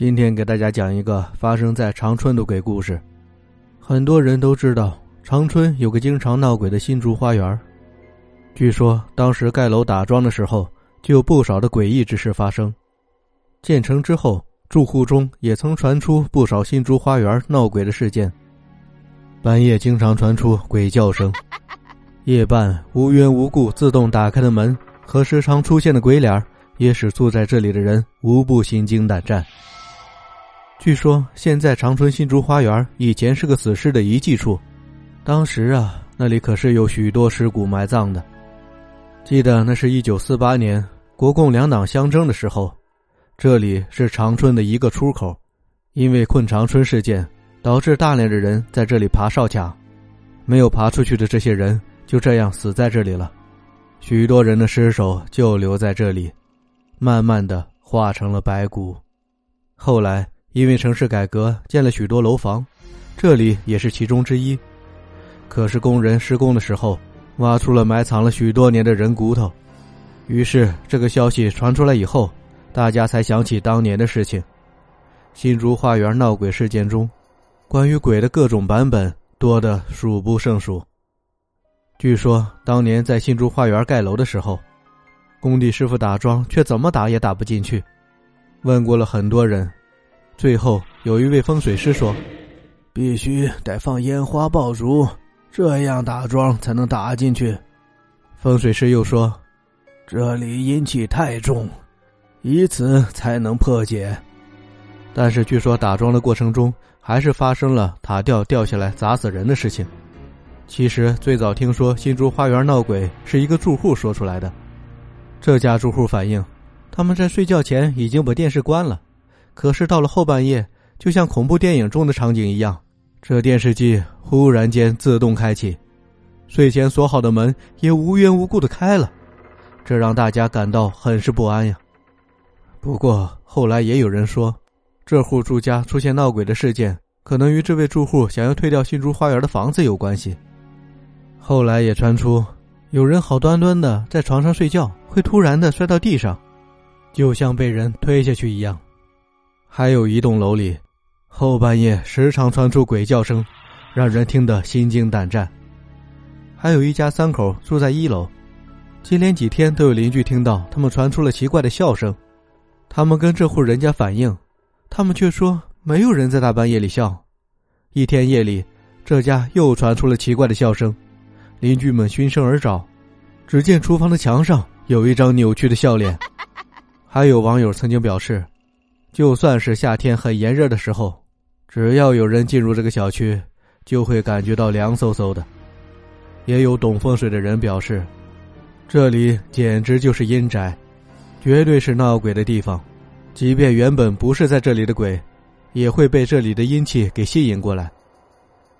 今天给大家讲一个发生在长春的鬼故事。很多人都知道，长春有个经常闹鬼的新竹花园。据说当时盖楼打桩的时候，就有不少的诡异之事发生。建成之后，住户中也曾传出不少新竹花园闹鬼的事件。半夜经常传出鬼叫声，夜半无缘无故自动打开的门和时常出现的鬼脸，也使住在这里的人无不心惊胆战。据说现在长春新竹花园以前是个死尸的遗迹处，当时啊，那里可是有许多尸骨埋葬的。记得那是一九四八年国共两党相争的时候，这里是长春的一个出口，因为困长春事件。导致大量的人在这里爬哨卡，没有爬出去的这些人就这样死在这里了。许多人的尸首就留在这里，慢慢的化成了白骨。后来因为城市改革，建了许多楼房，这里也是其中之一。可是工人施工的时候，挖出了埋藏了许多年的人骨头，于是这个消息传出来以后，大家才想起当年的事情。新竹花园闹鬼事件中。关于鬼的各种版本多的数不胜数。据说当年在新竹花园盖楼的时候，工地师傅打桩却怎么打也打不进去。问过了很多人，最后有一位风水师说：“必须得放烟花爆竹，这样打桩才能打进去。”风水师又说：“这里阴气太重，以此才能破解。”但是据说打桩的过程中。还是发生了塔吊掉下来砸死人的事情。其实最早听说新竹花园闹鬼是一个住户说出来的。这家住户反映，他们在睡觉前已经把电视关了，可是到了后半夜，就像恐怖电影中的场景一样，这电视机忽然间自动开启，睡前锁好的门也无缘无故的开了，这让大家感到很是不安呀。不过后来也有人说。这户住家出现闹鬼的事件，可能与这位住户想要退掉新竹花园的房子有关系。后来也传出，有人好端端的在床上睡觉，会突然的摔到地上，就像被人推下去一样。还有一栋楼里，后半夜时常传出鬼叫声，让人听得心惊胆战。还有一家三口住在一楼，接连几天都有邻居听到他们传出了奇怪的笑声，他们跟这户人家反映。他们却说没有人在大半夜里笑。一天夜里，这家又传出了奇怪的笑声，邻居们循声而找，只见厨房的墙上有一张扭曲的笑脸。还有网友曾经表示，就算是夏天很炎热的时候，只要有人进入这个小区，就会感觉到凉飕飕的。也有懂风水的人表示，这里简直就是阴宅，绝对是闹鬼的地方。即便原本不是在这里的鬼，也会被这里的阴气给吸引过来。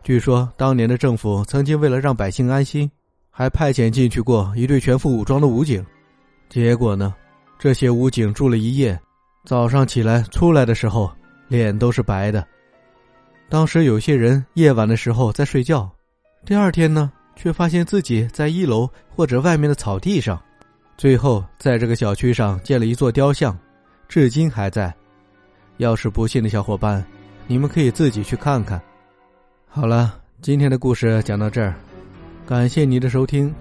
据说当年的政府曾经为了让百姓安心，还派遣进去过一队全副武装的武警。结果呢，这些武警住了一夜，早上起来出来的时候，脸都是白的。当时有些人夜晚的时候在睡觉，第二天呢，却发现自己在一楼或者外面的草地上，最后在这个小区上建了一座雕像。至今还在。要是不信的小伙伴，你们可以自己去看看。好了，今天的故事讲到这儿，感谢您的收听。